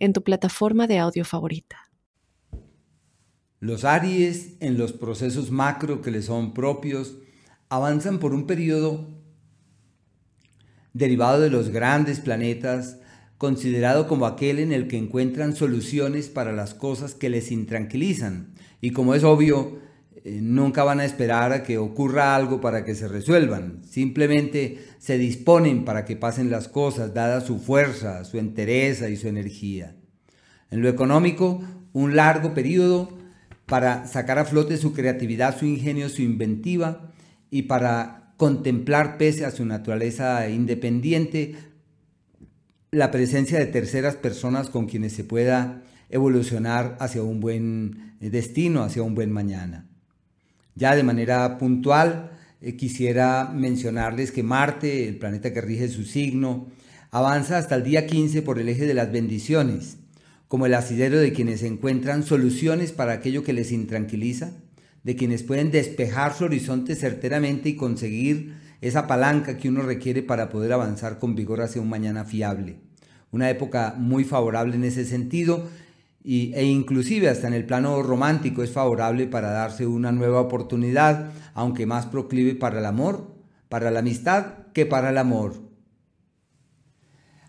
en tu plataforma de audio favorita. Los Aries, en los procesos macro que les son propios, avanzan por un periodo derivado de los grandes planetas, considerado como aquel en el que encuentran soluciones para las cosas que les intranquilizan. Y como es obvio, eh, nunca van a esperar a que ocurra algo para que se resuelvan. Simplemente se disponen para que pasen las cosas, dada su fuerza, su entereza y su energía. En lo económico, un largo periodo para sacar a flote su creatividad, su ingenio, su inventiva y para contemplar, pese a su naturaleza independiente, la presencia de terceras personas con quienes se pueda evolucionar hacia un buen destino, hacia un buen mañana. Ya de manera puntual, eh, quisiera mencionarles que Marte, el planeta que rige su signo, avanza hasta el día 15 por el eje de las bendiciones, como el asidero de quienes encuentran soluciones para aquello que les intranquiliza, de quienes pueden despejar su horizonte certeramente y conseguir esa palanca que uno requiere para poder avanzar con vigor hacia un mañana fiable. Una época muy favorable en ese sentido e inclusive hasta en el plano romántico es favorable para darse una nueva oportunidad, aunque más proclive para el amor, para la amistad que para el amor.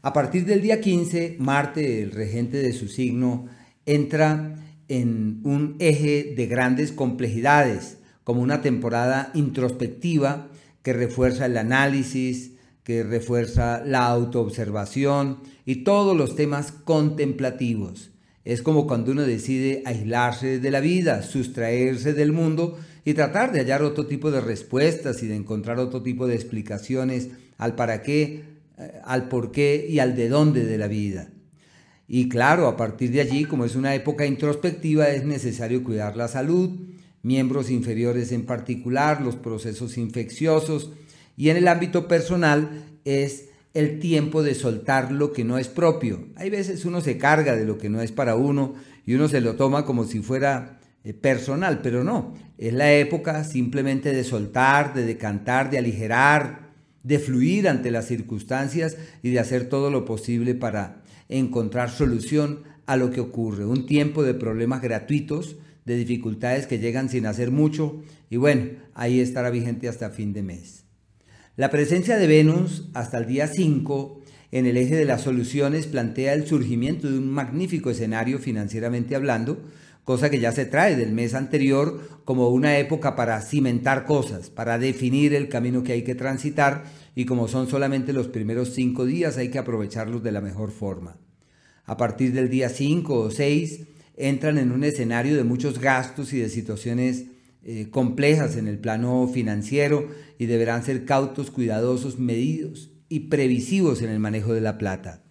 A partir del día 15, Marte, el regente de su signo, entra en un eje de grandes complejidades, como una temporada introspectiva que refuerza el análisis, que refuerza la autoobservación y todos los temas contemplativos. Es como cuando uno decide aislarse de la vida, sustraerse del mundo y tratar de hallar otro tipo de respuestas y de encontrar otro tipo de explicaciones al para qué, eh, al por qué y al de dónde de la vida. Y claro, a partir de allí, como es una época introspectiva, es necesario cuidar la salud, miembros inferiores en particular, los procesos infecciosos y en el ámbito personal es el tiempo de soltar lo que no es propio. Hay veces uno se carga de lo que no es para uno y uno se lo toma como si fuera eh, personal, pero no. Es la época simplemente de soltar, de decantar, de aligerar, de fluir ante las circunstancias y de hacer todo lo posible para encontrar solución a lo que ocurre. Un tiempo de problemas gratuitos, de dificultades que llegan sin hacer mucho y bueno, ahí estará vigente hasta fin de mes. La presencia de Venus hasta el día 5 en el eje de las soluciones plantea el surgimiento de un magnífico escenario financieramente hablando, cosa que ya se trae del mes anterior como una época para cimentar cosas, para definir el camino que hay que transitar y como son solamente los primeros cinco días hay que aprovecharlos de la mejor forma. A partir del día 5 o 6 entran en un escenario de muchos gastos y de situaciones eh, complejas en el plano financiero y deberán ser cautos, cuidadosos, medidos y previsivos en el manejo de la plata.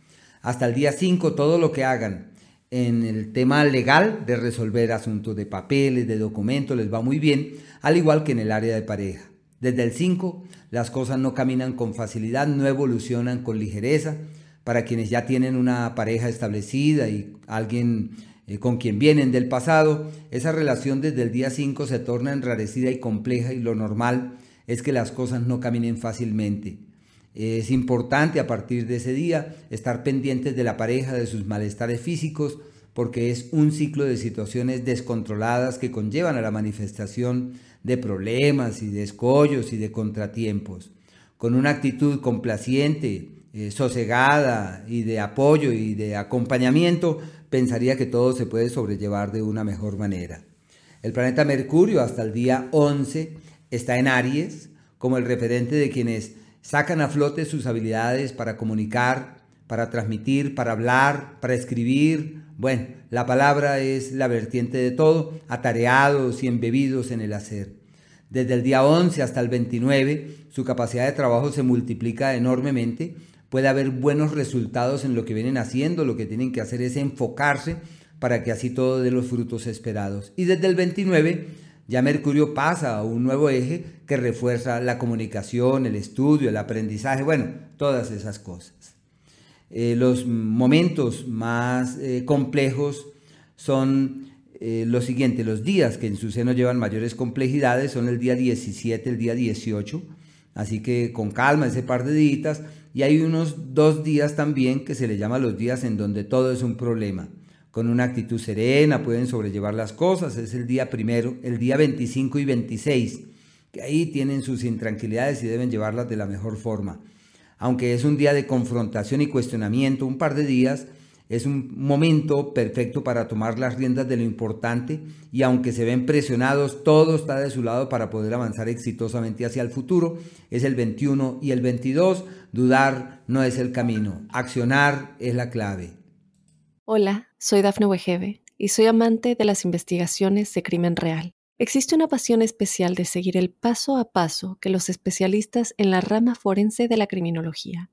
Hasta el día 5 todo lo que hagan en el tema legal de resolver asuntos de papeles, de documentos, les va muy bien, al igual que en el área de pareja. Desde el 5 las cosas no caminan con facilidad, no evolucionan con ligereza. Para quienes ya tienen una pareja establecida y alguien eh, con quien vienen del pasado, esa relación desde el día 5 se torna enrarecida y compleja y lo normal es que las cosas no caminen fácilmente. Es importante a partir de ese día estar pendientes de la pareja, de sus malestares físicos, porque es un ciclo de situaciones descontroladas que conllevan a la manifestación de problemas y de escollos y de contratiempos. Con una actitud complaciente, eh, sosegada y de apoyo y de acompañamiento, pensaría que todo se puede sobrellevar de una mejor manera. El planeta Mercurio hasta el día 11 está en Aries como el referente de quienes sacan a flote sus habilidades para comunicar, para transmitir, para hablar, para escribir. Bueno, la palabra es la vertiente de todo, atareados y embebidos en el hacer. Desde el día 11 hasta el 29, su capacidad de trabajo se multiplica enormemente puede haber buenos resultados en lo que vienen haciendo, lo que tienen que hacer es enfocarse para que así todo dé los frutos esperados. Y desde el 29 ya Mercurio pasa a un nuevo eje que refuerza la comunicación, el estudio, el aprendizaje, bueno, todas esas cosas. Eh, los momentos más eh, complejos son eh, los siguientes, los días que en su seno llevan mayores complejidades son el día 17, el día 18, así que con calma ese par de días, y hay unos dos días también que se le llama los días en donde todo es un problema con una actitud serena, pueden sobrellevar las cosas. Es el día primero, el día 25 y 26, que ahí tienen sus intranquilidades y deben llevarlas de la mejor forma. Aunque es un día de confrontación y cuestionamiento, un par de días, es un momento perfecto para tomar las riendas de lo importante y aunque se ven presionados, todo está de su lado para poder avanzar exitosamente hacia el futuro. Es el 21 y el 22. Dudar no es el camino, accionar es la clave. Hola, soy Dafne Wegebe y soy amante de las investigaciones de crimen real. Existe una pasión especial de seguir el paso a paso que los especialistas en la rama forense de la criminología